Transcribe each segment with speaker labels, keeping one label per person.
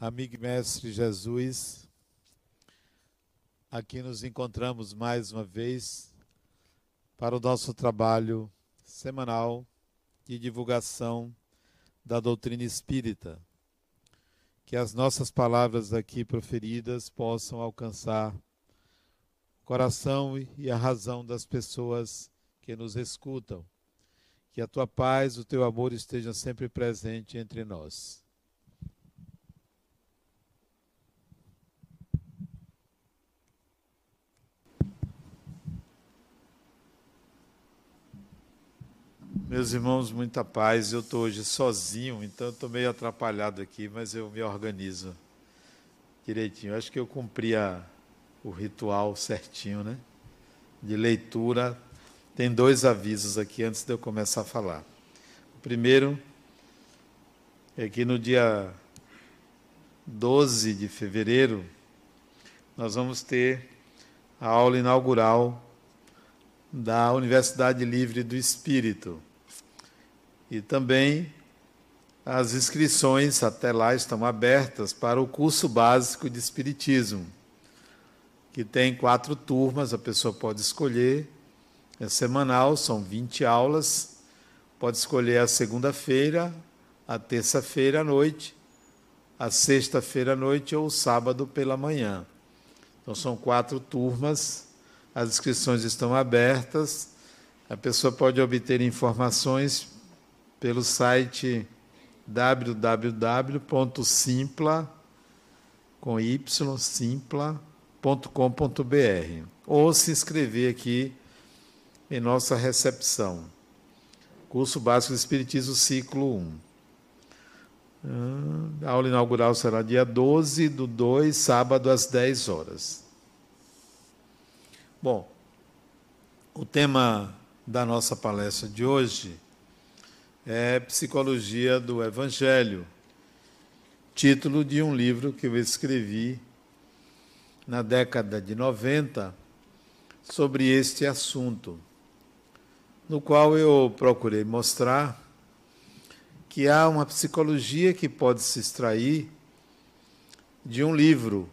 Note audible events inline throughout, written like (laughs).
Speaker 1: amigo e mestre Jesus, aqui nos encontramos mais uma vez para o nosso trabalho semanal de divulgação da doutrina espírita. Que as nossas palavras aqui proferidas possam alcançar o coração e a razão das pessoas que nos escutam. Que a tua paz, o teu amor estejam sempre presente entre nós. Meus irmãos, muita paz. Eu estou hoje sozinho, então estou meio atrapalhado aqui, mas eu me organizo direitinho. Acho que eu cumpri a, o ritual certinho, né? De leitura. Tem dois avisos aqui antes de eu começar a falar. O primeiro é que no dia 12 de fevereiro nós vamos ter a aula inaugural da Universidade Livre do Espírito. E também as inscrições até lá estão abertas para o curso básico de Espiritismo, que tem quatro turmas, a pessoa pode escolher, é semanal, são 20 aulas, pode escolher a segunda-feira, a terça-feira à noite, a sexta-feira à noite ou o sábado pela manhã. Então são quatro turmas, as inscrições estão abertas, a pessoa pode obter informações pelo site www.simpla com y simpla.com.br ou se inscrever aqui em nossa recepção. Curso Básico de Espiritismo, ciclo 1. Ah, a aula inaugural será dia 12 do 2, sábado, às 10 horas. Bom, o tema da nossa palestra de hoje é Psicologia do Evangelho, título de um livro que eu escrevi na década de 90 sobre este assunto, no qual eu procurei mostrar que há uma psicologia que pode se extrair de um livro.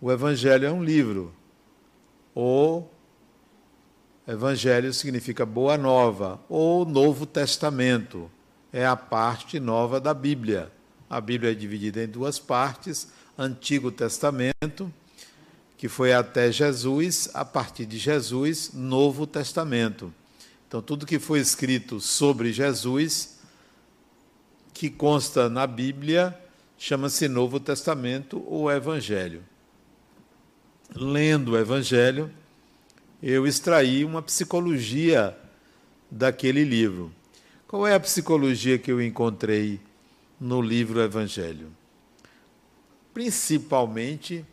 Speaker 1: O Evangelho é um livro, ou Evangelho significa boa nova, ou Novo Testamento. É a parte nova da Bíblia. A Bíblia é dividida em duas partes: Antigo Testamento, que foi até Jesus, a partir de Jesus, Novo Testamento. Então, tudo que foi escrito sobre Jesus, que consta na Bíblia, chama-se Novo Testamento ou Evangelho. Lendo o Evangelho, eu extraí uma psicologia daquele livro. Qual é a psicologia que eu encontrei no livro Evangelho? Principalmente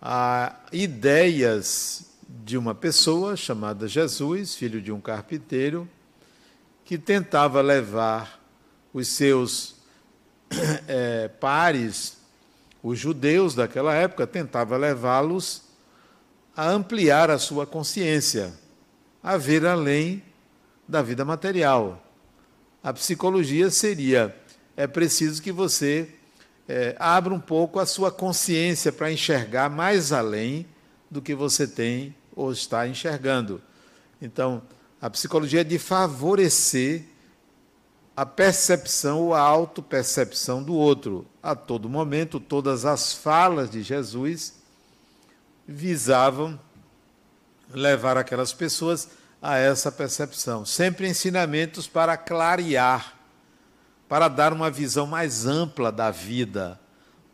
Speaker 1: a ideias de uma pessoa chamada Jesus, filho de um carpinteiro, que tentava levar os seus é, (coughs) pares, os judeus daquela época, tentava levá-los a ampliar a sua consciência, a ver além da vida material. A psicologia seria: é preciso que você é, abra um pouco a sua consciência para enxergar mais além do que você tem ou está enxergando. Então, a psicologia é de favorecer a percepção ou a autopercepção do outro. A todo momento, todas as falas de Jesus visavam levar aquelas pessoas a essa percepção. Sempre ensinamentos para clarear, para dar uma visão mais ampla da vida,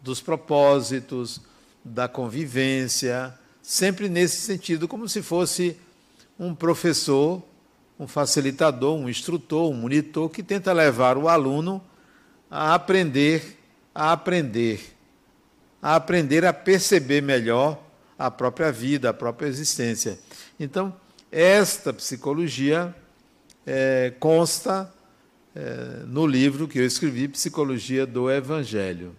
Speaker 1: dos propósitos, da convivência, sempre nesse sentido, como se fosse um professor, um facilitador, um instrutor, um monitor que tenta levar o aluno a aprender, a aprender, a aprender a perceber melhor a própria vida, a própria existência. Então, esta psicologia é, consta é, no livro que eu escrevi, Psicologia do Evangelho.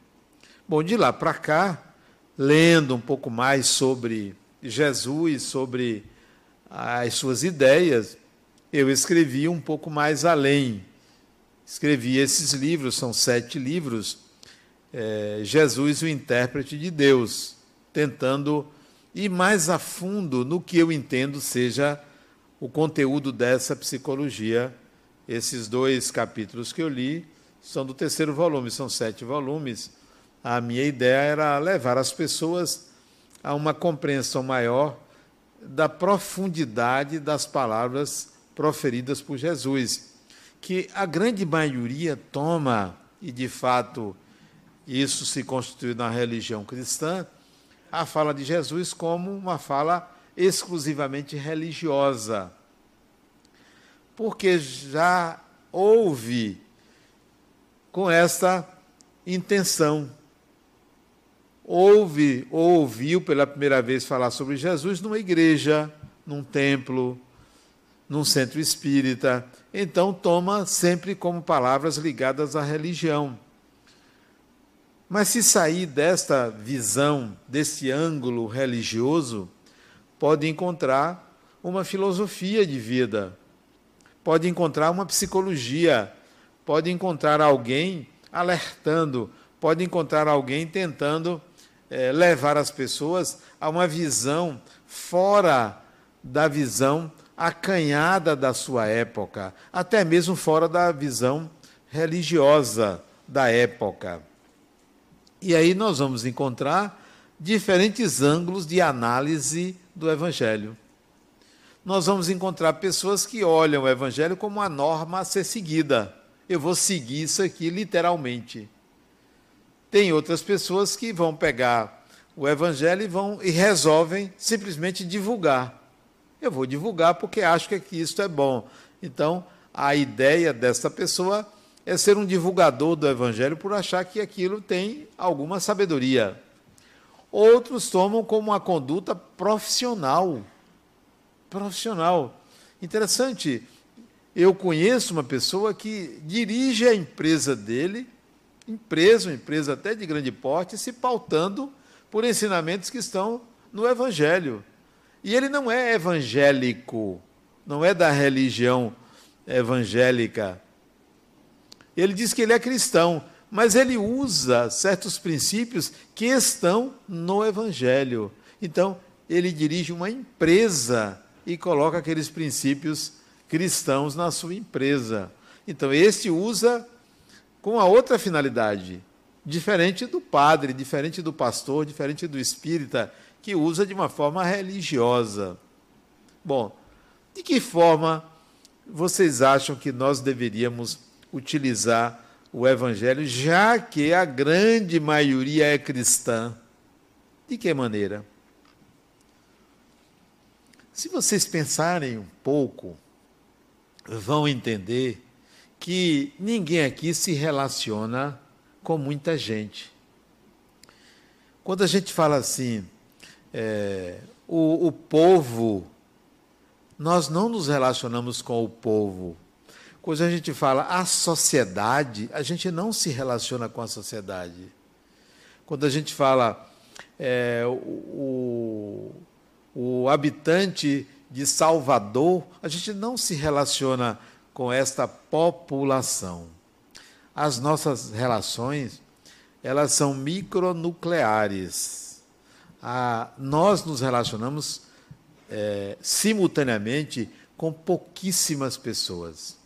Speaker 1: Bom, de lá para cá, lendo um pouco mais sobre Jesus, sobre as suas ideias, eu escrevi um pouco mais além. Escrevi esses livros, são sete livros, é, Jesus o intérprete de Deus, tentando ir mais a fundo no que eu entendo seja o conteúdo dessa psicologia. Esses dois capítulos que eu li são do terceiro volume, são sete volumes. A minha ideia era levar as pessoas a uma compreensão maior da profundidade das palavras proferidas por Jesus, que a grande maioria toma, e de fato isso se constitui na religião cristã, a fala de Jesus como uma fala exclusivamente religiosa. Porque já houve com essa intenção. Houve ou ouviu pela primeira vez falar sobre Jesus numa igreja, num templo, num centro espírita. Então, toma sempre como palavras ligadas à religião. Mas se sair desta visão, desse ângulo religioso, pode encontrar uma filosofia de vida, pode encontrar uma psicologia, pode encontrar alguém alertando, pode encontrar alguém tentando é, levar as pessoas a uma visão fora da visão acanhada da sua época, até mesmo fora da visão religiosa da época. E aí nós vamos encontrar diferentes ângulos de análise do Evangelho. Nós vamos encontrar pessoas que olham o Evangelho como uma norma a ser seguida. Eu vou seguir isso aqui literalmente. Tem outras pessoas que vão pegar o Evangelho e vão e resolvem simplesmente divulgar. Eu vou divulgar porque acho que isso é bom. Então, a ideia dessa pessoa é ser um divulgador do Evangelho por achar que aquilo tem alguma sabedoria. Outros tomam como uma conduta profissional. Profissional. Interessante. Eu conheço uma pessoa que dirige a empresa dele, empresa, uma empresa até de grande porte, se pautando por ensinamentos que estão no Evangelho. E ele não é evangélico, não é da religião evangélica ele diz que ele é cristão, mas ele usa certos princípios que estão no Evangelho. Então, ele dirige uma empresa e coloca aqueles princípios cristãos na sua empresa. Então, este usa com a outra finalidade, diferente do padre, diferente do pastor, diferente do espírita, que usa de uma forma religiosa. Bom, de que forma vocês acham que nós deveríamos utilizar o Evangelho, já que a grande maioria é cristã. De que maneira? Se vocês pensarem um pouco, vão entender que ninguém aqui se relaciona com muita gente. Quando a gente fala assim, é, o, o povo, nós não nos relacionamos com o povo, quando a gente fala a sociedade, a gente não se relaciona com a sociedade. Quando a gente fala é, o, o habitante de Salvador, a gente não se relaciona com esta população. As nossas relações, elas são micronucleares. Ah, nós nos relacionamos é, simultaneamente com pouquíssimas pessoas.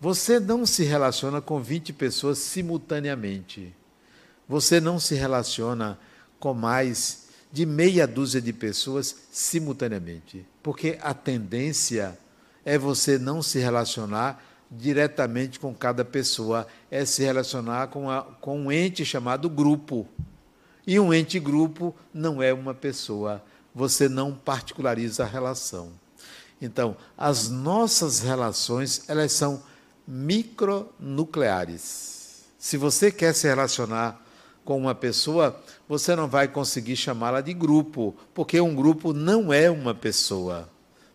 Speaker 1: Você não se relaciona com 20 pessoas simultaneamente. Você não se relaciona com mais de meia dúzia de pessoas simultaneamente. Porque a tendência é você não se relacionar diretamente com cada pessoa, é se relacionar com, a, com um ente chamado grupo. E um ente grupo não é uma pessoa. Você não particulariza a relação. Então, as nossas relações, elas são micronucleares. Se você quer se relacionar com uma pessoa, você não vai conseguir chamá-la de grupo, porque um grupo não é uma pessoa.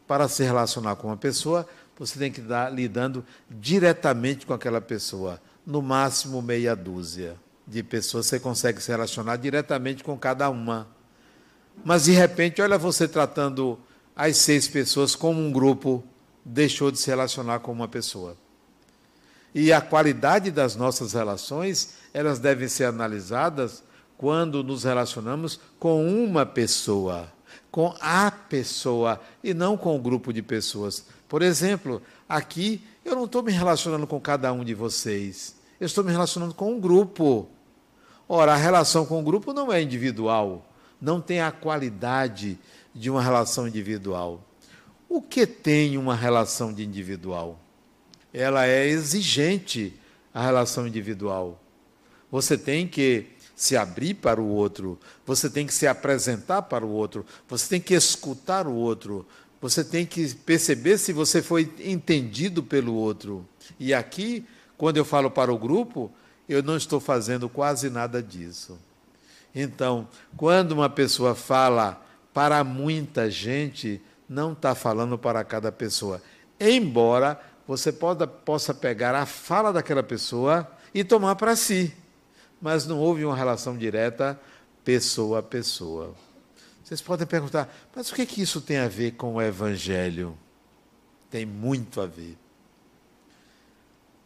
Speaker 1: Para se relacionar com uma pessoa, você tem que estar lidando diretamente com aquela pessoa, no máximo meia dúzia de pessoas você consegue se relacionar diretamente com cada uma. Mas de repente, olha você tratando as seis pessoas como um grupo, deixou de se relacionar com uma pessoa. E a qualidade das nossas relações, elas devem ser analisadas quando nos relacionamos com uma pessoa, com a pessoa e não com um grupo de pessoas. Por exemplo, aqui eu não estou me relacionando com cada um de vocês, eu estou me relacionando com um grupo. Ora, a relação com o grupo não é individual, não tem a qualidade de uma relação individual. O que tem uma relação de individual? Ela é exigente, a relação individual. Você tem que se abrir para o outro, você tem que se apresentar para o outro, você tem que escutar o outro, você tem que perceber se você foi entendido pelo outro. E aqui, quando eu falo para o grupo, eu não estou fazendo quase nada disso. Então, quando uma pessoa fala para muita gente, não está falando para cada pessoa. Embora você possa pegar a fala daquela pessoa e tomar para si. Mas não houve uma relação direta pessoa a pessoa. Vocês podem perguntar, mas o que, que isso tem a ver com o Evangelho? Tem muito a ver.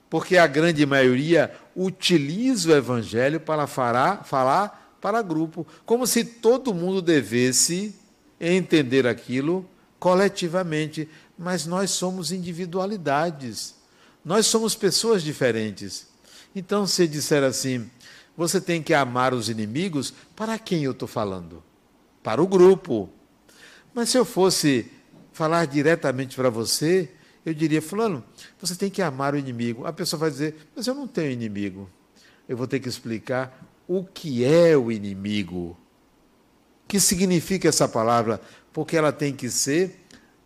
Speaker 1: Porque a grande maioria utiliza o Evangelho para falar para grupo, como se todo mundo devesse entender aquilo coletivamente, mas nós somos individualidades. Nós somos pessoas diferentes. Então, se disser assim, você tem que amar os inimigos, para quem eu estou falando? Para o grupo. Mas se eu fosse falar diretamente para você, eu diria, Fulano, você tem que amar o inimigo. A pessoa vai dizer, mas eu não tenho inimigo. Eu vou ter que explicar o que é o inimigo. O que significa essa palavra? porque ela tem que ser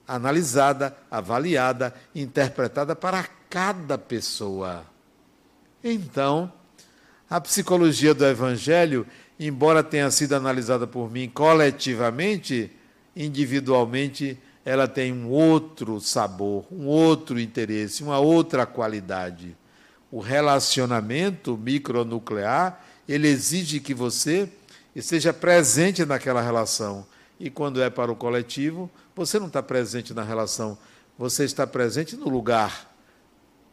Speaker 1: analisada, avaliada, interpretada para cada pessoa. Então, a psicologia do Evangelho, embora tenha sido analisada por mim coletivamente, individualmente, ela tem um outro sabor, um outro interesse, uma outra qualidade. O relacionamento micronuclear, ele exige que você esteja presente naquela relação e quando é para o coletivo, você não está presente na relação, você está presente no lugar,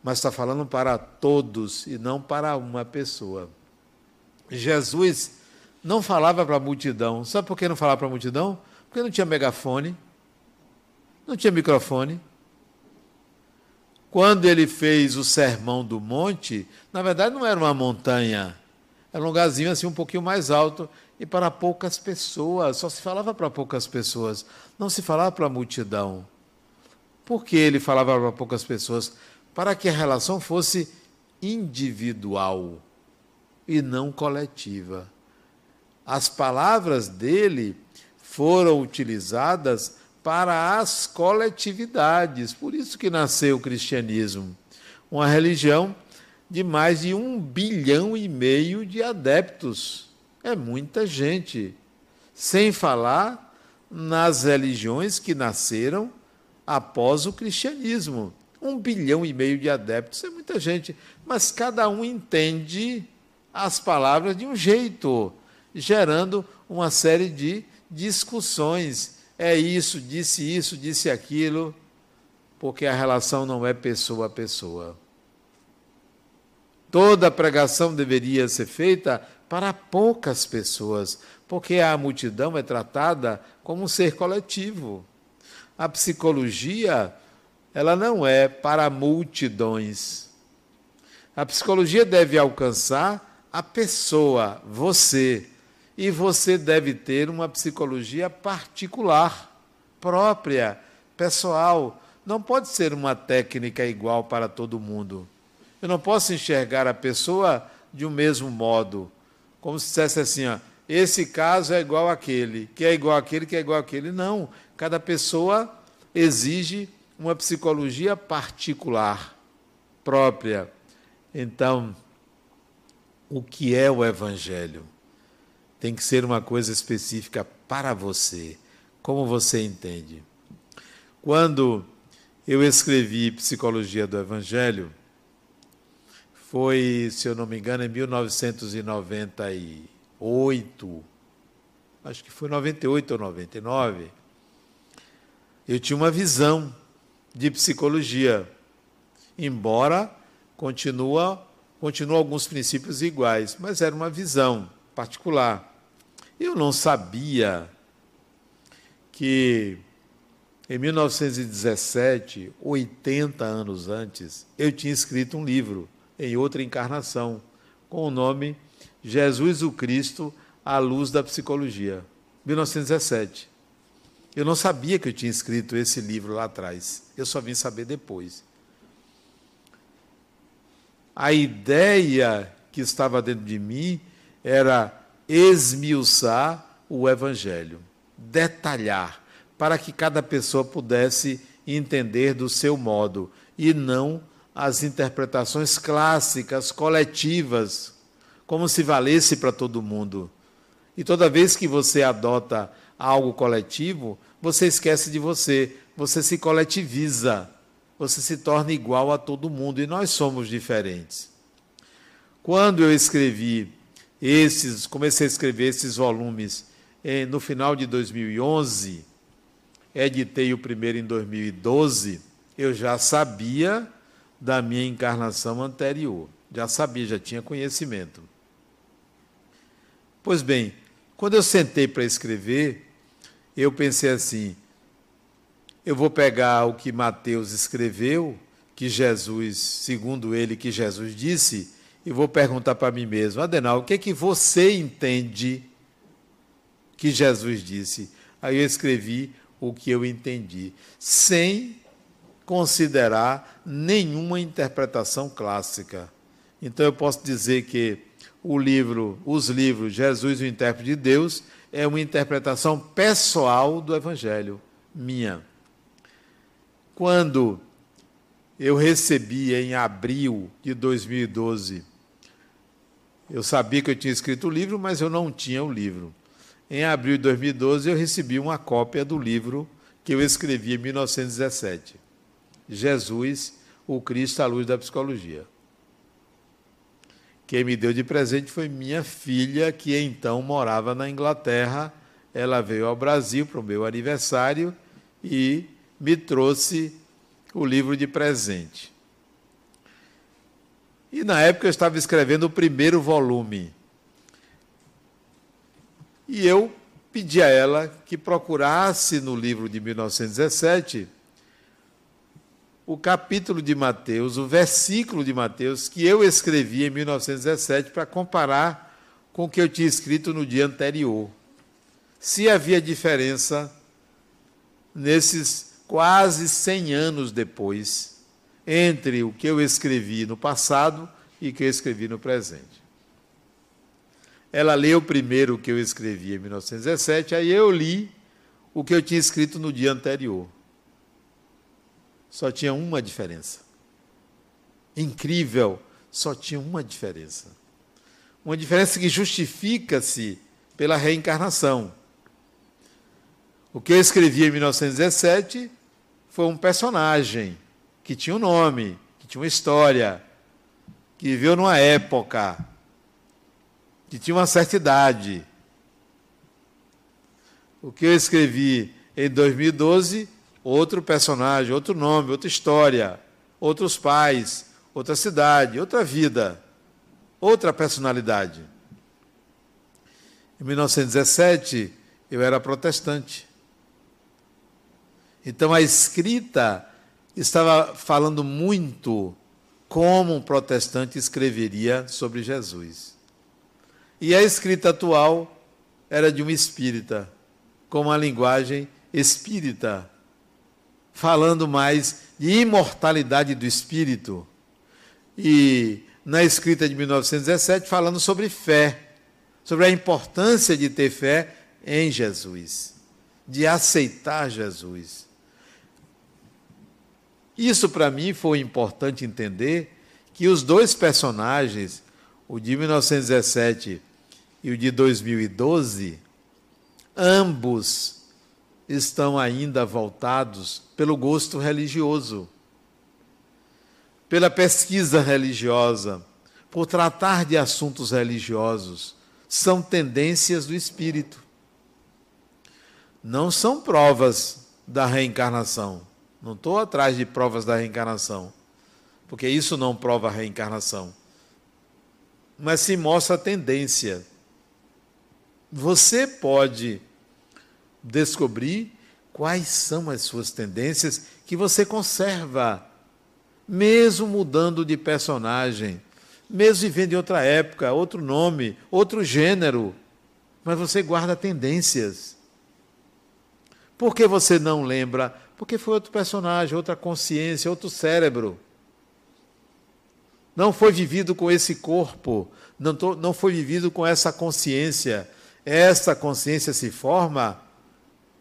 Speaker 1: mas está falando para todos e não para uma pessoa. Jesus não falava para a multidão. Sabe por que não falava para a multidão? Porque não tinha megafone, não tinha microfone. Quando ele fez o sermão do monte, na verdade não era uma montanha, era um lugarzinho assim um pouquinho mais alto e para poucas pessoas, só se falava para poucas pessoas, não se falava para a multidão. Por que ele falava para poucas pessoas? Para que a relação fosse individual e não coletiva. As palavras dele foram utilizadas para as coletividades, por isso que nasceu o cristianismo, uma religião de mais de um bilhão e meio de adeptos é muita gente. Sem falar nas religiões que nasceram após o cristianismo. Um bilhão e meio de adeptos é muita gente, mas cada um entende as palavras de um jeito, gerando uma série de discussões. É isso, disse isso, disse aquilo, porque a relação não é pessoa a pessoa. Toda pregação deveria ser feita para poucas pessoas, porque a multidão é tratada como um ser coletivo. A psicologia, ela não é para multidões. A psicologia deve alcançar a pessoa, você, e você deve ter uma psicologia particular, própria, pessoal. Não pode ser uma técnica igual para todo mundo. Eu não posso enxergar a pessoa de um mesmo modo como se dissesse assim, ó, esse caso é igual àquele, que é igual àquele, que é igual àquele. Não, cada pessoa exige uma psicologia particular, própria. Então, o que é o Evangelho? Tem que ser uma coisa específica para você, como você entende. Quando eu escrevi Psicologia do Evangelho, foi, se eu não me engano, em 1998, acho que foi 98 ou 99, eu tinha uma visão de psicologia, embora continua, continua alguns princípios iguais, mas era uma visão particular. Eu não sabia que em 1917, 80 anos antes, eu tinha escrito um livro em outra encarnação com o nome Jesus o Cristo à luz da psicologia, 1917. Eu não sabia que eu tinha escrito esse livro lá atrás. Eu só vim saber depois. A ideia que estava dentro de mim era esmiuçar o evangelho, detalhar, para que cada pessoa pudesse entender do seu modo e não as interpretações clássicas, coletivas, como se valesse para todo mundo. E toda vez que você adota algo coletivo, você esquece de você, você se coletiviza, você se torna igual a todo mundo e nós somos diferentes. Quando eu escrevi esses, comecei a escrever esses volumes eh, no final de 2011, editei o primeiro em 2012, eu já sabia da minha encarnação anterior, já sabia, já tinha conhecimento. Pois bem, quando eu sentei para escrever, eu pensei assim: eu vou pegar o que Mateus escreveu, que Jesus, segundo ele, que Jesus disse, e vou perguntar para mim mesmo, Adenal, o que é que você entende que Jesus disse? Aí eu escrevi o que eu entendi, sem considerar nenhuma interpretação clássica. Então eu posso dizer que o livro, os livros Jesus, o intérprete de Deus, é uma interpretação pessoal do Evangelho, minha. Quando eu recebi em abril de 2012, eu sabia que eu tinha escrito o livro, mas eu não tinha o livro. Em abril de 2012, eu recebi uma cópia do livro que eu escrevi em 1917. Jesus, o Cristo à luz da psicologia. Quem me deu de presente foi minha filha, que então morava na Inglaterra. Ela veio ao Brasil para o meu aniversário e me trouxe o livro de presente. E na época eu estava escrevendo o primeiro volume. E eu pedi a ela que procurasse no livro de 1917 o capítulo de Mateus, o versículo de Mateus que eu escrevi em 1917 para comparar com o que eu tinha escrito no dia anterior. Se havia diferença nesses quase 100 anos depois entre o que eu escrevi no passado e o que eu escrevi no presente. Ela leu primeiro o que eu escrevi em 1917, aí eu li o que eu tinha escrito no dia anterior só tinha uma diferença. Incrível, só tinha uma diferença. Uma diferença que justifica-se pela reencarnação. O que eu escrevi em 1917 foi um personagem que tinha um nome, que tinha uma história, que viveu numa época, que tinha uma certa idade. O que eu escrevi em 2012 outro personagem, outro nome, outra história, outros pais, outra cidade, outra vida, outra personalidade. Em 1917, eu era protestante. Então a escrita estava falando muito como um protestante escreveria sobre Jesus. E a escrita atual era de um espírita, com uma linguagem espírita falando mais de imortalidade do espírito. E na escrita de 1917, falando sobre fé, sobre a importância de ter fé em Jesus, de aceitar Jesus. Isso para mim foi importante entender que os dois personagens, o de 1917 e o de 2012, ambos estão ainda voltados pelo gosto religioso, pela pesquisa religiosa, por tratar de assuntos religiosos. São tendências do espírito. Não são provas da reencarnação. Não estou atrás de provas da reencarnação. porque isso não prova a reencarnação. Mas se mostra a tendência. Você pode descobrir quais são as suas tendências que você conserva, mesmo mudando de personagem, mesmo vivendo em outra época, outro nome, outro gênero, mas você guarda tendências. Por que você não lembra? Porque foi outro personagem, outra consciência, outro cérebro. Não foi vivido com esse corpo, não, tô, não foi vivido com essa consciência. Essa consciência se forma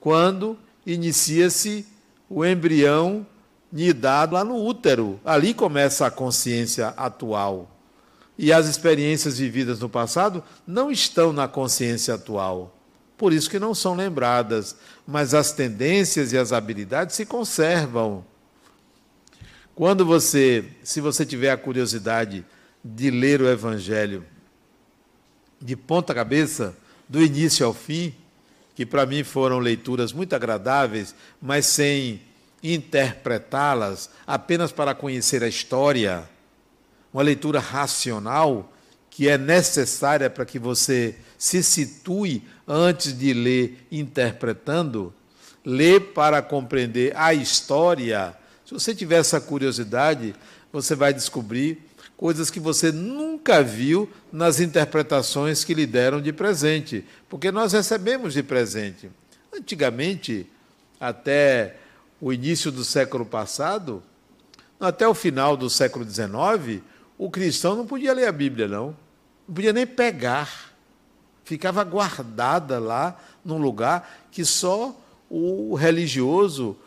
Speaker 1: quando inicia-se o embrião nidado lá no útero. Ali começa a consciência atual. E as experiências vividas no passado não estão na consciência atual. Por isso que não são lembradas, mas as tendências e as habilidades se conservam. Quando você, se você tiver a curiosidade de ler o evangelho de ponta cabeça, do início ao fim, que para mim foram leituras muito agradáveis, mas sem interpretá-las apenas para conhecer a história, uma leitura racional que é necessária para que você se situe antes de ler interpretando, ler para compreender a história. Se você tiver essa curiosidade, você vai descobrir coisas que você nunca viu nas interpretações que lhe deram de presente, porque nós recebemos de presente. Antigamente, até o início do século passado, até o final do século XIX, o cristão não podia ler a Bíblia, não. Não podia nem pegar. Ficava guardada lá num lugar que só o religioso,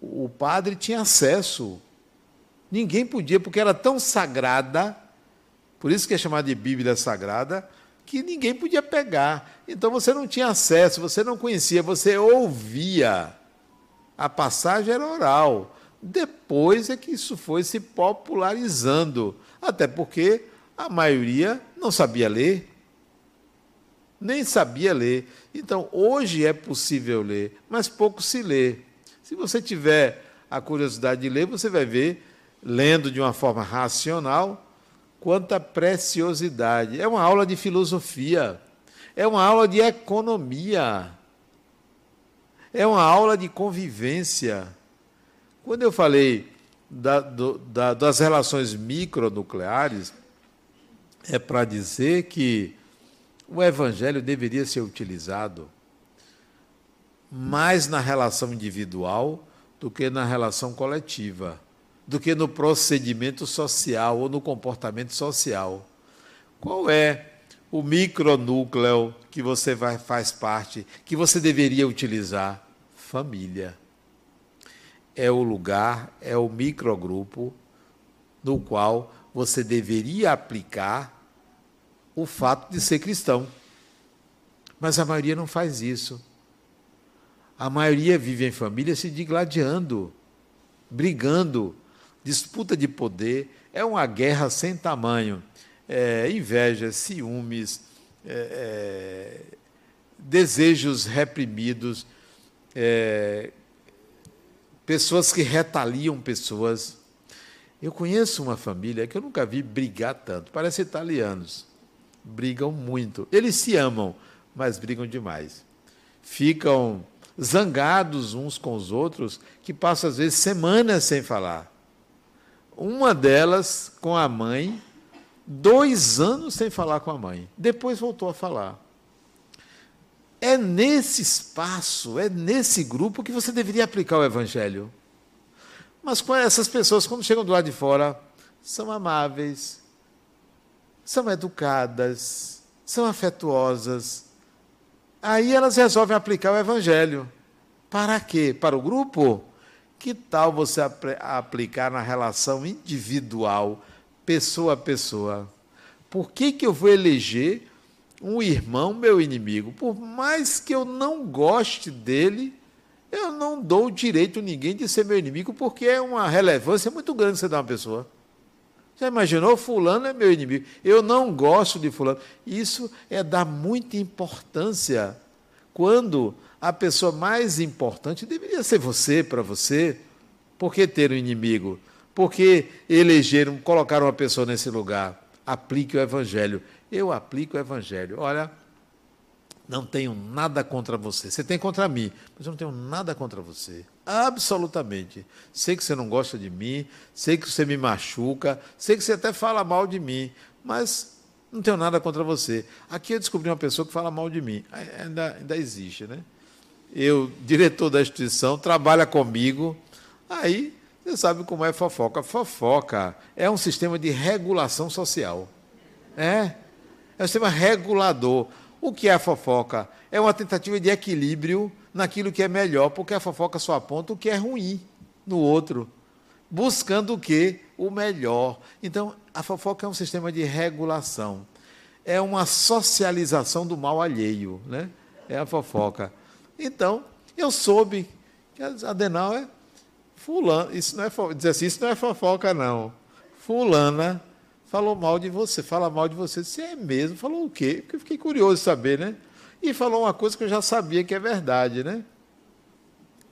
Speaker 1: o padre, tinha acesso. Ninguém podia, porque era tão sagrada, por isso que é chamada de Bíblia Sagrada, que ninguém podia pegar. Então você não tinha acesso, você não conhecia, você ouvia. A passagem era oral. Depois é que isso foi se popularizando, até porque a maioria não sabia ler, nem sabia ler. Então, hoje é possível ler, mas pouco se lê. Se você tiver a curiosidade de ler, você vai ver lendo de uma forma racional, quanta preciosidade. É uma aula de do é uma aula de economia, é uma aula de convivência. Quando eu falei da, do, da, das relações micronucleares, é para dizer que o evangelho deveria ser utilizado mais na relação individual do que na relação coletiva do que no procedimento social ou no comportamento social. Qual é o micronúcleo que você vai, faz parte, que você deveria utilizar? Família. É o lugar, é o microgrupo no qual você deveria aplicar o fato de ser cristão. Mas a maioria não faz isso. A maioria vive em família se digladiando, brigando, disputa de poder, é uma guerra sem tamanho. É, inveja, ciúmes, é, é, desejos reprimidos, é, pessoas que retaliam pessoas. Eu conheço uma família que eu nunca vi brigar tanto, parece italianos. Brigam muito. Eles se amam, mas brigam demais. Ficam zangados uns com os outros, que passam às vezes semanas sem falar. Uma delas com a mãe, dois anos sem falar com a mãe. Depois voltou a falar. É nesse espaço, é nesse grupo que você deveria aplicar o Evangelho. Mas com essas pessoas, quando chegam do lado de fora, são amáveis, são educadas, são afetuosas. Aí elas resolvem aplicar o Evangelho. Para quê? Para o grupo? Que tal você aplicar na relação individual, pessoa a pessoa? Por que, que eu vou eleger um irmão meu inimigo? Por mais que eu não goste dele, eu não dou direito a ninguém de ser meu inimigo, porque é uma relevância muito grande você dar uma pessoa. Já imaginou? Fulano é meu inimigo. Eu não gosto de Fulano. Isso é dar muita importância quando a pessoa mais importante deveria ser você para você. Por que ter um inimigo? Porque elegeram, colocaram uma pessoa nesse lugar. Aplique o Evangelho. Eu aplico o Evangelho. Olha, não tenho nada contra você. Você tem contra mim, mas eu não tenho nada contra você. Absolutamente. Sei que você não gosta de mim, sei que você me machuca, sei que você até fala mal de mim, mas não tenho nada contra você. Aqui eu descobri uma pessoa que fala mal de mim. Ainda, ainda existe, né? Eu, diretor da instituição, trabalha comigo. Aí, você sabe como é fofoca. Fofoca é um sistema de regulação social. É. É um sistema regulador. O que é a fofoca? É uma tentativa de equilíbrio naquilo que é melhor, porque a fofoca só aponta o que é ruim no outro, buscando o que? O melhor. Então, a fofoca é um sistema de regulação. É uma socialização do mal alheio, né? É a fofoca. Então, eu soube que a Adenal é fulano, isso não é dizer assim, isso não é fofoca não. Fulana falou mal de você, fala mal de você. Se é mesmo, falou o quê? Porque eu fiquei curioso de saber, né? E falou uma coisa que eu já sabia que é verdade, né?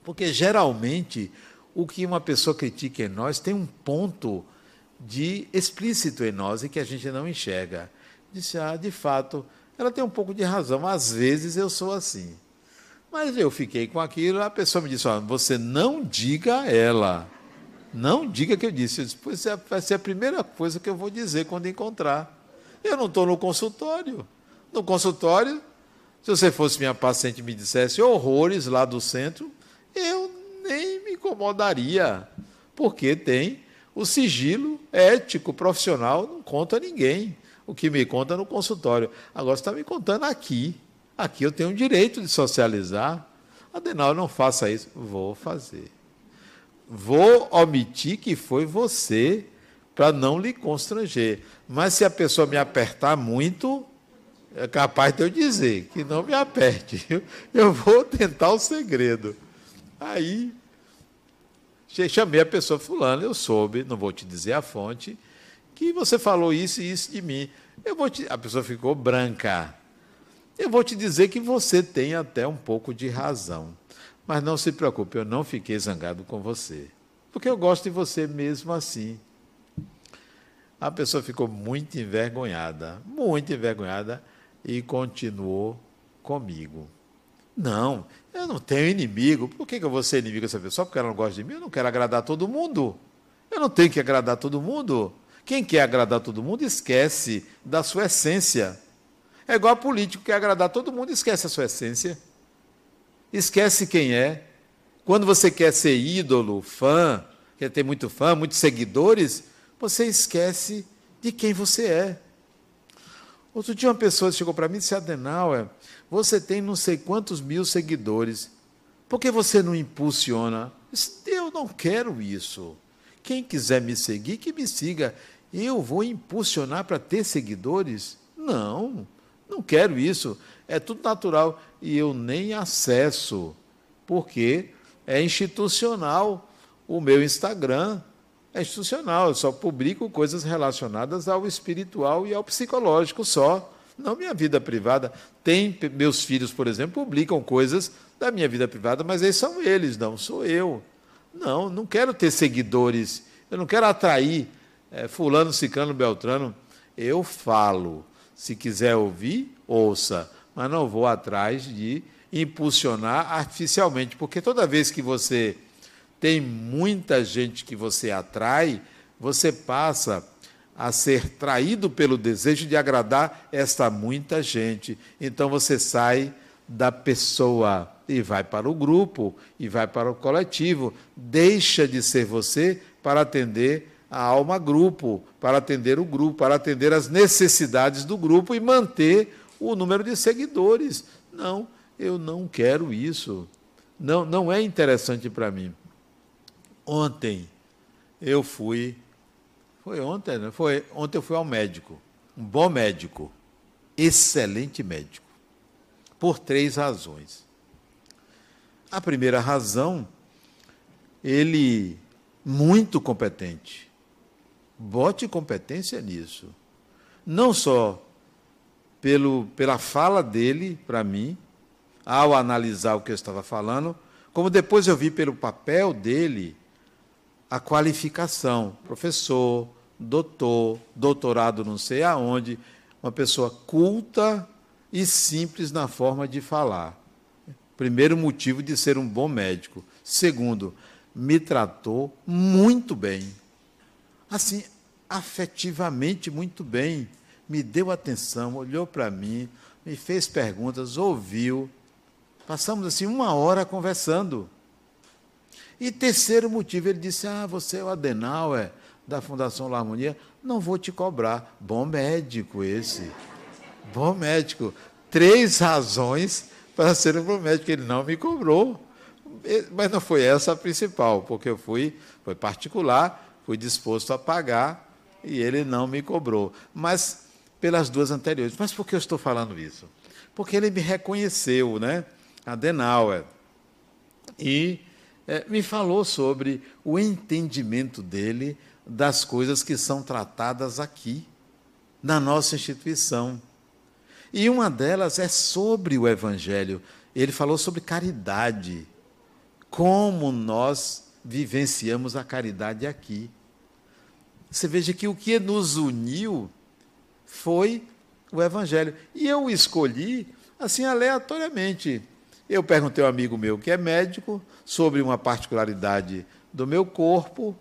Speaker 1: Porque geralmente o que uma pessoa critica em nós tem um ponto de explícito em nós e que a gente não enxerga. Disse, ah, de fato, ela tem um pouco de razão. Às vezes eu sou assim. Mas eu fiquei com aquilo, a pessoa me disse, ah, você não diga a ela. Não diga que eu disse. Eu disse, é, vai ser a primeira coisa que eu vou dizer quando encontrar. Eu não estou no consultório. No consultório, se você fosse minha paciente e me dissesse horrores lá do centro, eu nem me incomodaria, porque tem o sigilo ético, profissional, não conta ninguém. O que me conta no consultório. Agora você está me contando aqui. Aqui eu tenho o direito de socializar. Adenal, não faça isso. Vou fazer. Vou omitir que foi você para não lhe constranger. Mas se a pessoa me apertar muito, é capaz de eu dizer que não me aperte. Eu vou tentar o segredo. Aí chamei a pessoa fulana, eu soube, não vou te dizer a fonte, que você falou isso e isso de mim. Eu vou te, a pessoa ficou branca. Eu vou te dizer que você tem até um pouco de razão. Mas não se preocupe, eu não fiquei zangado com você. Porque eu gosto de você mesmo assim. A pessoa ficou muito envergonhada, muito envergonhada, e continuou comigo. Não, eu não tenho inimigo. Por que eu vou ser inimigo dessa pessoa? Só porque ela não gosta de mim? Eu não quero agradar todo mundo. Eu não tenho que agradar todo mundo. Quem quer agradar todo mundo esquece da sua essência. É igual a político que agradar todo mundo esquece a sua essência esquece quem é. Quando você quer ser ídolo, fã, quer ter muito fã, muitos seguidores, você esquece de quem você é. Outro dia uma pessoa chegou para mim e disse, Adenauer, você tem não sei quantos mil seguidores. Por que você não impulsiona? Eu, disse, eu não quero isso. Quem quiser me seguir, que me siga. Eu vou impulsionar para ter seguidores? Não, não quero isso é tudo natural e eu nem acesso, porque é institucional o meu Instagram. É institucional, eu só publico coisas relacionadas ao espiritual e ao psicológico só, não minha vida privada. Tem meus filhos, por exemplo, publicam coisas da minha vida privada, mas aí são eles, não sou eu. Não, não quero ter seguidores, eu não quero atrair é, fulano, ciclano, beltrano. Eu falo. Se quiser ouvir, ouça mas não vou atrás de impulsionar artificialmente, porque toda vez que você tem muita gente que você atrai, você passa a ser traído pelo desejo de agradar esta muita gente. Então você sai da pessoa e vai para o grupo e vai para o coletivo, deixa de ser você para atender a alma grupo, para atender o grupo, para atender as necessidades do grupo e manter o número de seguidores. Não, eu não quero isso. Não, não é interessante para mim. Ontem eu fui, foi ontem, né? Foi ontem eu fui ao médico, um bom médico, excelente médico, por três razões. A primeira razão, ele muito competente. Bote competência nisso. Não só pelo, pela fala dele para mim, ao analisar o que eu estava falando, como depois eu vi pelo papel dele a qualificação, professor, doutor, doutorado não sei aonde, uma pessoa culta e simples na forma de falar. Primeiro motivo de ser um bom médico. Segundo, me tratou muito bem. Assim, afetivamente muito bem. Me deu atenção, olhou para mim, me fez perguntas, ouviu. Passamos assim uma hora conversando. E terceiro motivo, ele disse: Ah, você é o Adenauer da Fundação La Harmonia, não vou te cobrar. Bom médico esse. Bom médico. Três razões para ser um bom médico. Ele não me cobrou. Mas não foi essa a principal, porque eu fui, foi particular, fui disposto a pagar e ele não me cobrou. Mas pelas duas anteriores. Mas por que eu estou falando isso? Porque ele me reconheceu, né? Adenauer. E é, me falou sobre o entendimento dele das coisas que são tratadas aqui, na nossa instituição. E uma delas é sobre o Evangelho. Ele falou sobre caridade. Como nós vivenciamos a caridade aqui. Você veja que o que nos uniu foi o Evangelho. E eu escolhi, assim, aleatoriamente. Eu perguntei a um amigo meu que é médico sobre uma particularidade do meu corpo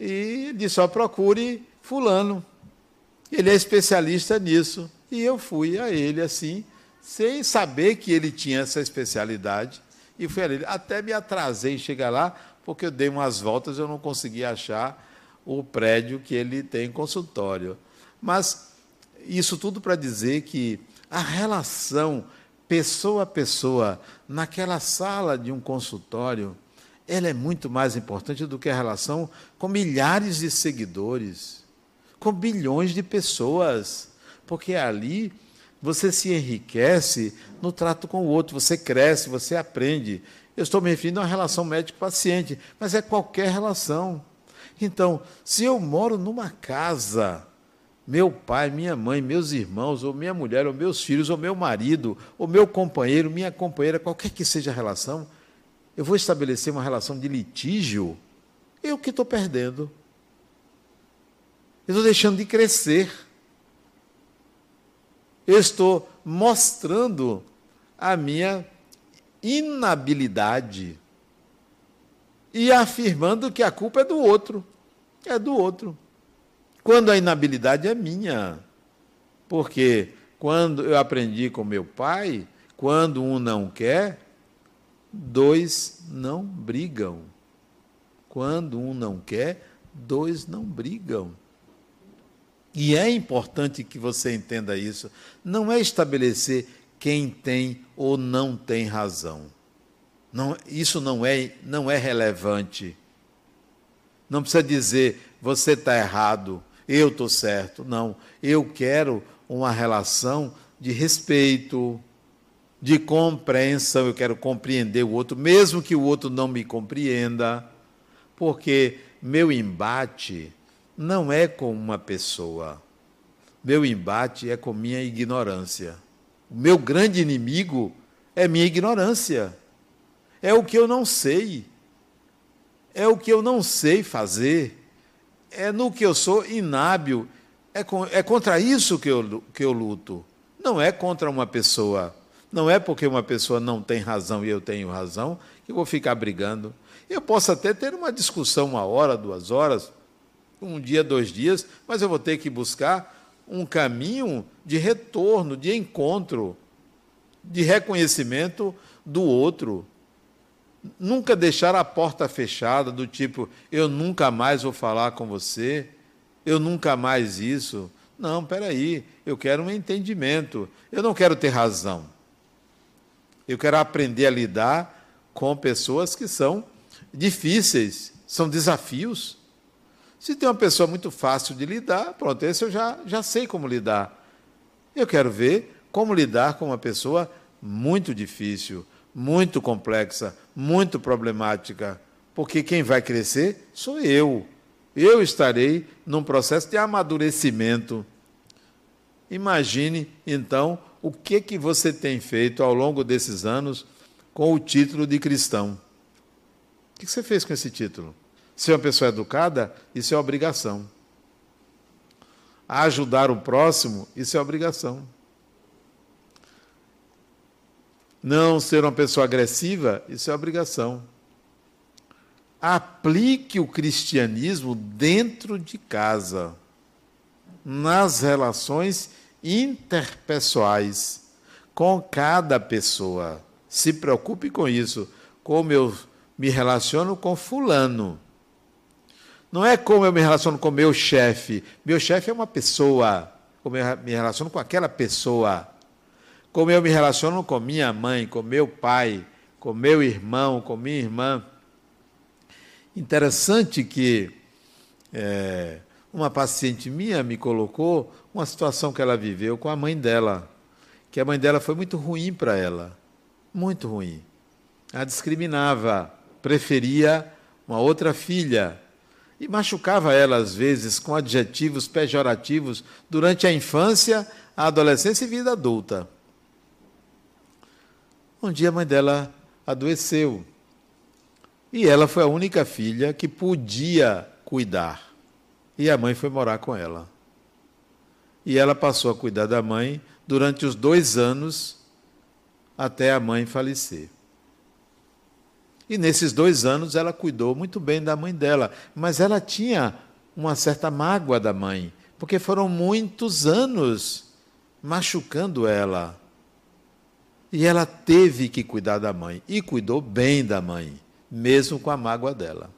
Speaker 1: e disse: ó, procure Fulano. Ele é especialista nisso. E eu fui a ele assim, sem saber que ele tinha essa especialidade. E fui a ele. Até me atrasei em chegar lá, porque eu dei umas voltas eu não consegui achar o prédio que ele tem consultório. Mas isso tudo para dizer que a relação pessoa a pessoa naquela sala de um consultório ela é muito mais importante do que a relação com milhares de seguidores, com bilhões de pessoas, porque ali você se enriquece no trato com o outro, você cresce, você aprende. Eu estou me referindo a uma relação médico-paciente, mas é qualquer relação. Então, se eu moro numa casa, meu pai, minha mãe, meus irmãos, ou minha mulher, ou meus filhos, ou meu marido, ou meu companheiro, minha companheira, qualquer que seja a relação, eu vou estabelecer uma relação de litígio, eu que estou perdendo. Eu estou deixando de crescer. Eu estou mostrando a minha inabilidade e afirmando que a culpa é do outro. É do outro. Quando a inabilidade é minha. Porque quando eu aprendi com meu pai, quando um não quer, dois não brigam. Quando um não quer, dois não brigam. E é importante que você entenda isso. Não é estabelecer quem tem ou não tem razão. Não, isso não é, não é relevante. Não precisa dizer você está errado, eu estou certo. Não. Eu quero uma relação de respeito, de compreensão, eu quero compreender o outro, mesmo que o outro não me compreenda, porque meu embate não é com uma pessoa, meu embate é com minha ignorância. O meu grande inimigo é minha ignorância, é o que eu não sei, é o que eu não sei fazer, é no que eu sou inábil, é, com, é contra isso que eu, que eu luto, não é contra uma pessoa. Não é porque uma pessoa não tem razão e eu tenho razão que eu vou ficar brigando. Eu posso até ter uma discussão uma hora, duas horas, um dia, dois dias, mas eu vou ter que buscar um caminho de retorno, de encontro, de reconhecimento do outro. Nunca deixar a porta fechada, do tipo, eu nunca mais vou falar com você, eu nunca mais isso. Não, peraí, eu quero um entendimento, eu não quero ter razão. Eu quero aprender a lidar com pessoas que são difíceis, são desafios. Se tem uma pessoa muito fácil de lidar, pronto, esse eu já, já sei como lidar. Eu quero ver como lidar com uma pessoa muito difícil, muito complexa, muito problemática, porque quem vai crescer sou eu. Eu estarei num processo de amadurecimento. Imagine, então, o que que você tem feito ao longo desses anos com o título de cristão? O que você fez com esse título? Ser uma pessoa educada, isso é obrigação. Ajudar o próximo, isso é obrigação. Não ser uma pessoa agressiva, isso é obrigação. Aplique o cristianismo dentro de casa, nas relações interpessoais, com cada pessoa. Se preocupe com isso. Como eu me relaciono com Fulano. Não é como eu me relaciono com meu chefe. Meu chefe é uma pessoa. Como eu me relaciono com aquela pessoa como eu me relaciono com minha mãe, com meu pai, com meu irmão, com minha irmã. Interessante que é, uma paciente minha me colocou uma situação que ela viveu com a mãe dela, que a mãe dela foi muito ruim para ela, muito ruim. A discriminava, preferia uma outra filha e machucava ela às vezes com adjetivos pejorativos durante a infância, a adolescência e vida adulta. Um dia a mãe dela adoeceu. E ela foi a única filha que podia cuidar. E a mãe foi morar com ela. E ela passou a cuidar da mãe durante os dois anos até a mãe falecer. E nesses dois anos ela cuidou muito bem da mãe dela, mas ela tinha uma certa mágoa da mãe, porque foram muitos anos machucando ela, e ela teve que cuidar da mãe. E cuidou bem da mãe, mesmo com a mágoa dela.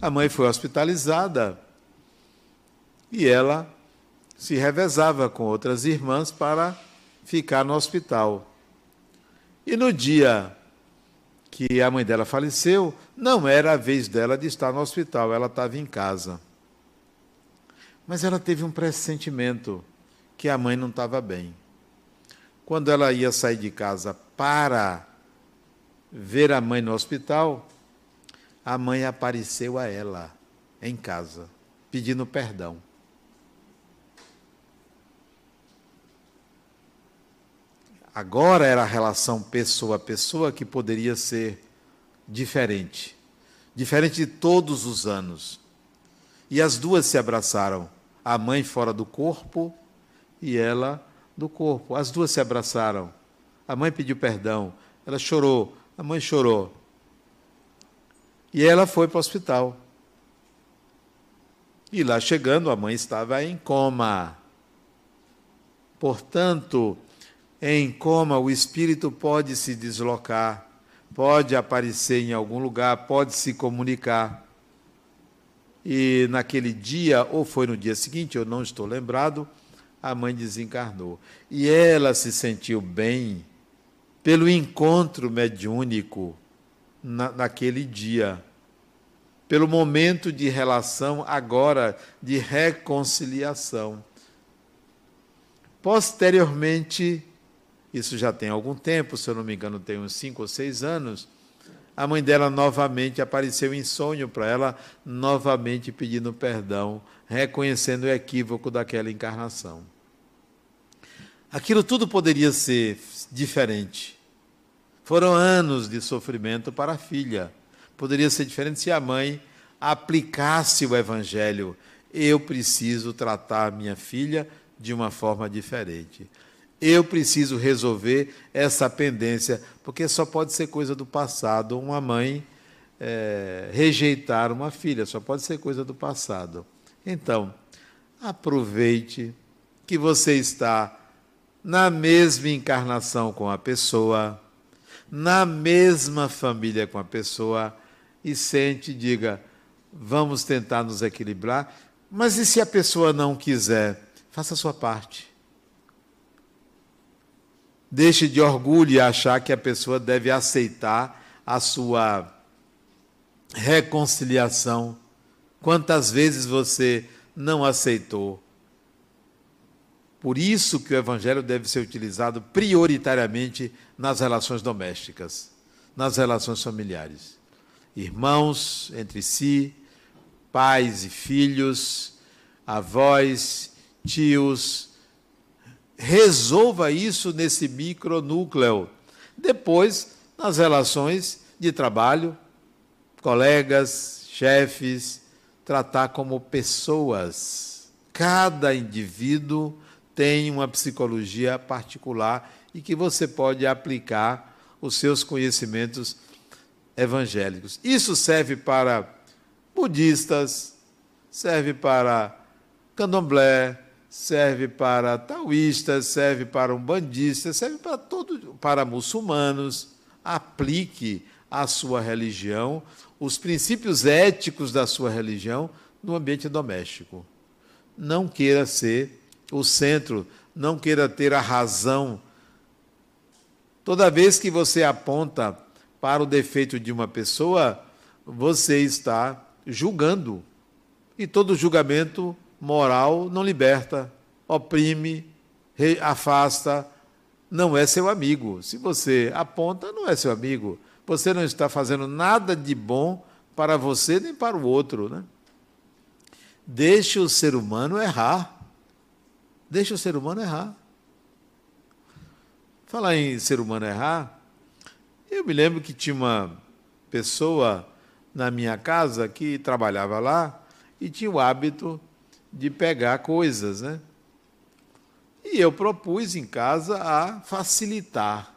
Speaker 1: A mãe foi hospitalizada e ela se revezava com outras irmãs para ficar no hospital. E no dia que a mãe dela faleceu, não era a vez dela de estar no hospital, ela estava em casa. Mas ela teve um pressentimento que a mãe não estava bem. Quando ela ia sair de casa para ver a mãe no hospital, a mãe apareceu a ela em casa, pedindo perdão. Agora era a relação pessoa a pessoa que poderia ser diferente, diferente de todos os anos. E as duas se abraçaram, a mãe fora do corpo e ela do corpo. As duas se abraçaram. A mãe pediu perdão. Ela chorou. A mãe chorou. E ela foi para o hospital. E lá chegando, a mãe estava em coma. Portanto, em coma, o espírito pode se deslocar, pode aparecer em algum lugar, pode se comunicar. E naquele dia, ou foi no dia seguinte, eu não estou lembrado, a mãe desencarnou. E ela se sentiu bem pelo encontro mediúnico na, naquele dia, pelo momento de relação agora de reconciliação. Posteriormente, isso já tem algum tempo, se eu não me engano, tem uns cinco ou seis anos, a mãe dela novamente apareceu em sonho para ela, novamente pedindo perdão, reconhecendo o equívoco daquela encarnação. Aquilo tudo poderia ser diferente. Foram anos de sofrimento para a filha. Poderia ser diferente se a mãe aplicasse o evangelho. Eu preciso tratar minha filha de uma forma diferente. Eu preciso resolver essa pendência, porque só pode ser coisa do passado uma mãe é, rejeitar uma filha, só pode ser coisa do passado. Então, aproveite que você está na mesma encarnação com a pessoa, na mesma família com a pessoa, e sente e diga: vamos tentar nos equilibrar. Mas e se a pessoa não quiser? Faça a sua parte. Deixe de orgulho e achar que a pessoa deve aceitar a sua reconciliação. Quantas vezes você não aceitou? Por isso que o evangelho deve ser utilizado prioritariamente nas relações domésticas, nas relações familiares. Irmãos entre si, pais e filhos, avós, tios, resolva isso nesse micronúcleo. Depois, nas relações de trabalho, colegas, chefes, tratar como pessoas. Cada indivíduo tem uma psicologia particular e que você pode aplicar os seus conhecimentos evangélicos. Isso serve para budistas, serve para candomblé, serve para taoístas, serve para umbandistas, serve para todo, para muçulmanos. Aplique a sua religião, os princípios éticos da sua religião no ambiente doméstico. Não queira ser o centro, não queira ter a razão. Toda vez que você aponta para o defeito de uma pessoa, você está julgando. E todo julgamento moral não liberta, oprime, afasta, não é seu amigo. Se você aponta, não é seu amigo. Você não está fazendo nada de bom para você nem para o outro. Né? Deixe o ser humano errar. Deixe o ser humano errar. Falar em ser humano errar, eu me lembro que tinha uma pessoa na minha casa que trabalhava lá e tinha o hábito de pegar coisas, né? E eu propus em casa a facilitar,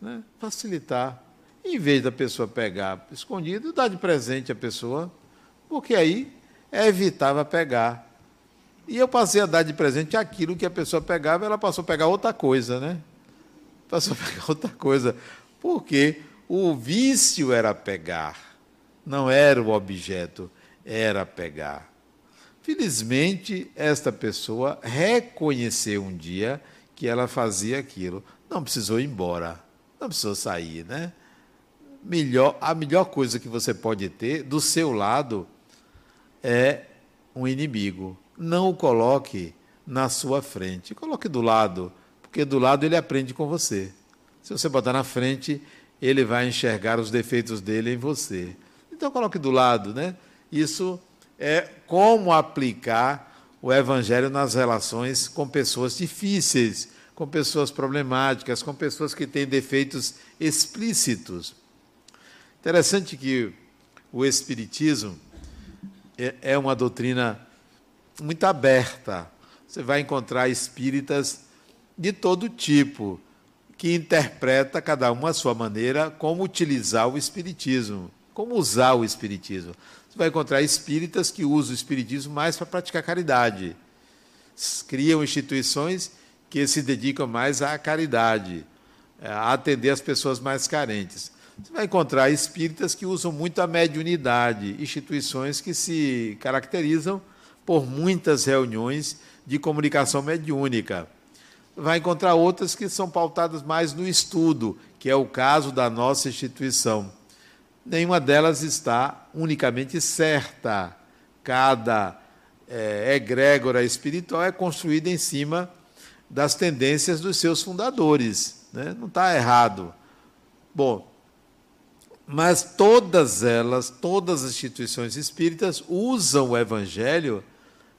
Speaker 1: né? Facilitar. Em vez da pessoa pegar escondido, dar de presente à pessoa, porque aí evitava pegar. E eu passei a dar de presente aquilo que a pessoa pegava, ela passou a pegar outra coisa, né? Passou a (laughs) pegar outra coisa. Porque o vício era pegar, não era o objeto, era pegar. Felizmente, esta pessoa reconheceu um dia que ela fazia aquilo. Não precisou ir embora, não precisou sair, né? Melhor, a melhor coisa que você pode ter do seu lado é um inimigo. Não o coloque na sua frente. Coloque do lado, porque do lado ele aprende com você. Se você botar na frente, ele vai enxergar os defeitos dele em você. Então coloque do lado, né? Isso é como aplicar o evangelho nas relações com pessoas difíceis, com pessoas problemáticas, com pessoas que têm defeitos explícitos. Interessante que o espiritismo é, é uma doutrina muito aberta. Você vai encontrar espíritas de todo tipo que interpreta cada um à sua maneira como utilizar o espiritismo, como usar o espiritismo. Você vai encontrar espíritas que usam o espiritismo mais para praticar caridade. Criam instituições que se dedicam mais à caridade, a atender as pessoas mais carentes. Você vai encontrar espíritas que usam muito a mediunidade, instituições que se caracterizam por muitas reuniões de comunicação mediúnica. Vai encontrar outras que são pautadas mais no estudo, que é o caso da nossa instituição nenhuma delas está unicamente certa. Cada é, egrégora espiritual é construída em cima das tendências dos seus fundadores. Né? Não está errado. Bom, mas todas elas, todas as instituições espíritas usam o evangelho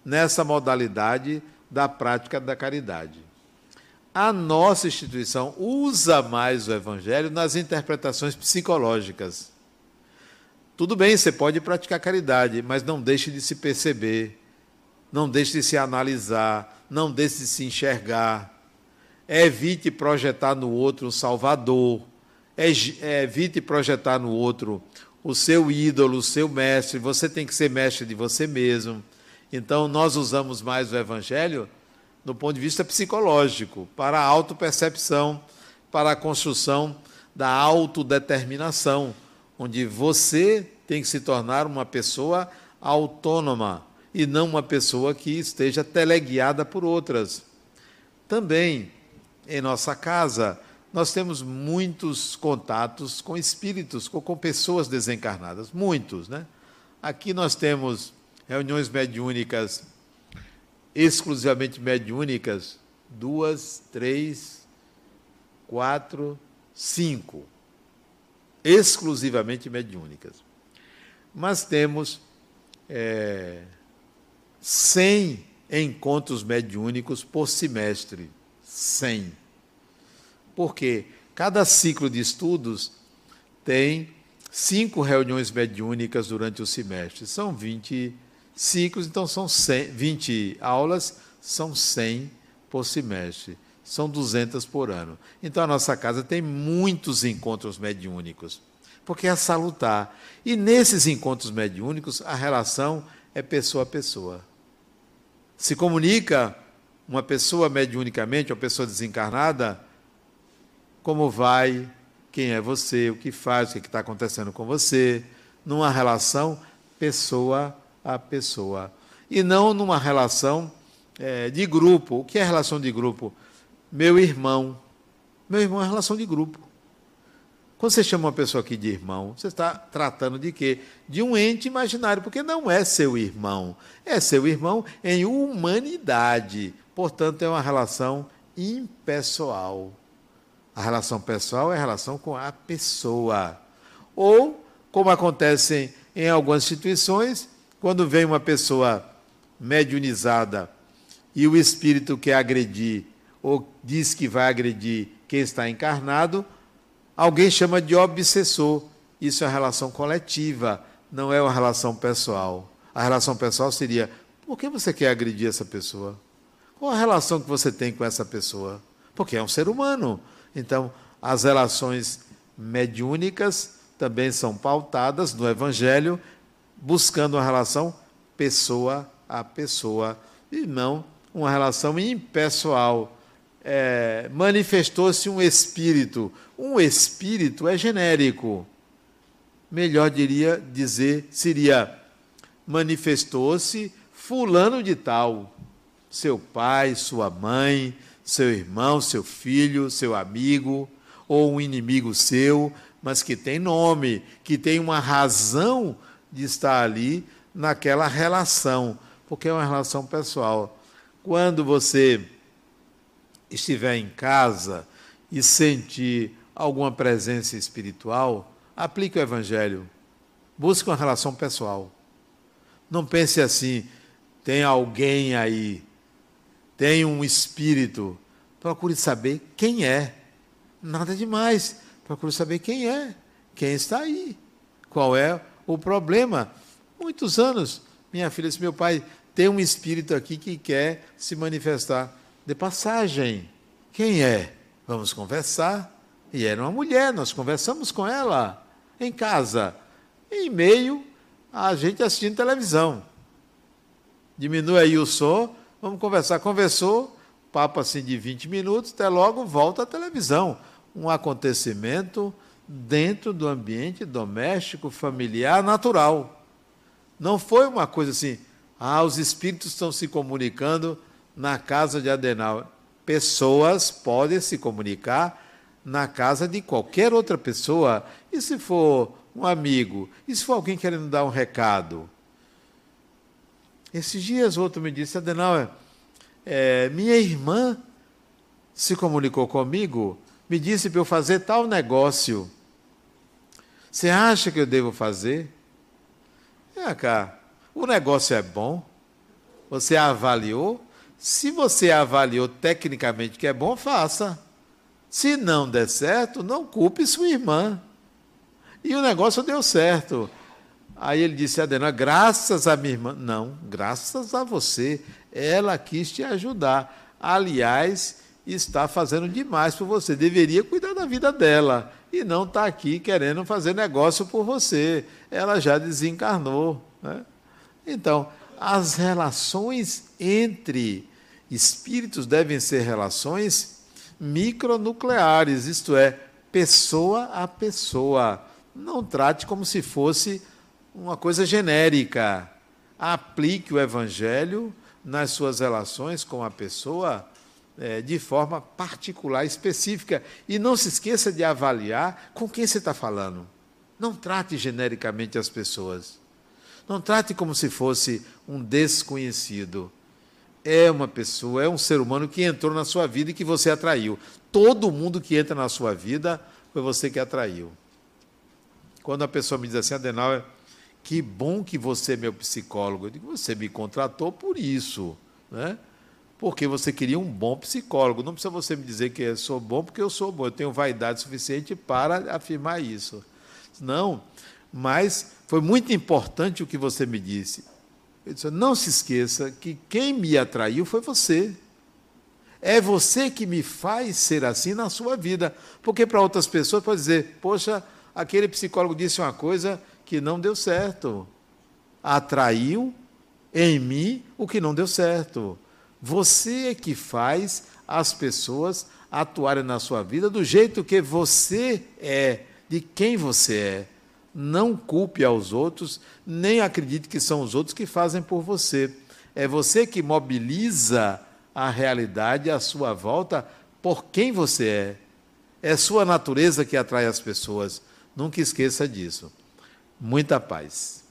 Speaker 1: nessa modalidade da prática da caridade. A nossa instituição usa mais o evangelho nas interpretações psicológicas. Tudo bem, você pode praticar caridade, mas não deixe de se perceber, não deixe de se analisar, não deixe de se enxergar. Evite projetar no outro um salvador, evite projetar no outro o seu ídolo, o seu mestre. Você tem que ser mestre de você mesmo. Então, nós usamos mais o evangelho do ponto de vista psicológico, para a autopercepção, para a construção da autodeterminação onde você tem que se tornar uma pessoa autônoma e não uma pessoa que esteja teleguiada por outras. Também em nossa casa, nós temos muitos contatos com espíritos, com, pessoas desencarnadas, muitos, né? Aqui nós temos reuniões mediúnicas, exclusivamente mediúnicas, duas, três, quatro, cinco exclusivamente mediúnicas. Mas temos é, 100 encontros mediúnicos por semestre. 100. Porque cada ciclo de estudos tem cinco reuniões mediúnicas durante o semestre. São 20 ciclos, então são 100, 20 aulas, são 100 por semestre. São 200 por ano. Então a nossa casa tem muitos encontros mediúnicos, porque é salutar. E nesses encontros mediúnicos, a relação é pessoa a pessoa. Se comunica uma pessoa mediunicamente, uma pessoa desencarnada, como vai, quem é você, o que faz, o que está acontecendo com você, numa relação pessoa a pessoa. E não numa relação é, de grupo. O que é relação de grupo? Meu irmão. Meu irmão é relação de grupo. Quando você chama uma pessoa aqui de irmão, você está tratando de quê? De um ente imaginário, porque não é seu irmão. É seu irmão em humanidade. Portanto, é uma relação impessoal. A relação pessoal é a relação com a pessoa. Ou, como acontece em algumas instituições, quando vem uma pessoa mediunizada e o espírito quer agredir ou diz que vai agredir quem está encarnado, alguém chama de obsessor. Isso é relação coletiva, não é uma relação pessoal. A relação pessoal seria: por que você quer agredir essa pessoa? Qual a relação que você tem com essa pessoa? Porque é um ser humano. Então, as relações mediúnicas também são pautadas no Evangelho, buscando uma relação pessoa a pessoa e não uma relação impessoal. É, Manifestou-se um espírito. Um espírito é genérico. Melhor diria dizer seria manifestou-se fulano de tal, seu pai, sua mãe, seu irmão, seu filho, seu amigo, ou um inimigo seu, mas que tem nome, que tem uma razão de estar ali naquela relação, porque é uma relação pessoal. Quando você estiver em casa e sentir alguma presença espiritual, aplique o Evangelho. Busque uma relação pessoal. Não pense assim, tem alguém aí tem um espírito, procure saber quem é. Nada demais. Procure saber quem é, quem está aí, qual é o problema. Muitos anos, minha filha disse: meu pai tem um espírito aqui que quer se manifestar. De passagem, quem é? Vamos conversar. E era uma mulher, nós conversamos com ela em casa, em meio a gente assistindo televisão. Diminui aí o som, Vamos conversar. Conversou, papo assim de 20 minutos, até logo volta à televisão. Um acontecimento dentro do ambiente doméstico, familiar, natural. Não foi uma coisa assim, ah, os espíritos estão se comunicando na casa de Adenal. Pessoas podem se comunicar na casa de qualquer outra pessoa. E se for um amigo? E se for alguém querendo dar um recado? Esses dias outro me disse, Adenauer, é, minha irmã se comunicou comigo, me disse para eu fazer tal negócio. Você acha que eu devo fazer? É, cá, o negócio é bom? Você avaliou? Se você avaliou tecnicamente que é bom, faça. Se não der certo, não culpe sua irmã. E o negócio deu certo. Aí ele disse, Adenor, graças a minha irmã. Não, graças a você. Ela quis te ajudar. Aliás, está fazendo demais por você. Deveria cuidar da vida dela. E não está aqui querendo fazer negócio por você. Ela já desencarnou. Né? Então, as relações entre espíritos devem ser relações micronucleares, isto é, pessoa a pessoa. Não trate como se fosse uma coisa genérica. Aplique o Evangelho nas suas relações com a pessoa é, de forma particular, específica. E não se esqueça de avaliar com quem você está falando. Não trate genericamente as pessoas. Não trate como se fosse um desconhecido. É uma pessoa, é um ser humano que entrou na sua vida e que você atraiu. Todo mundo que entra na sua vida foi você que atraiu. Quando a pessoa me diz assim, Adenauer, que bom que você é meu psicólogo. Eu digo, você me contratou por isso, né? Porque você queria um bom psicólogo. Não precisa você me dizer que eu sou bom, porque eu sou bom. Eu tenho vaidade suficiente para afirmar isso. Não, mas foi muito importante o que você me disse. Eu disse, não se esqueça que quem me atraiu foi você. É você que me faz ser assim na sua vida. Porque para outras pessoas pode dizer, poxa, aquele psicólogo disse uma coisa que não deu certo. Atraiu em mim o que não deu certo. Você é que faz as pessoas atuarem na sua vida do jeito que você é, de quem você é. Não culpe aos outros, nem acredite que são os outros que fazem por você. É você que mobiliza a realidade à sua volta por quem você é. É sua natureza que atrai as pessoas. Nunca esqueça disso. Muita paz.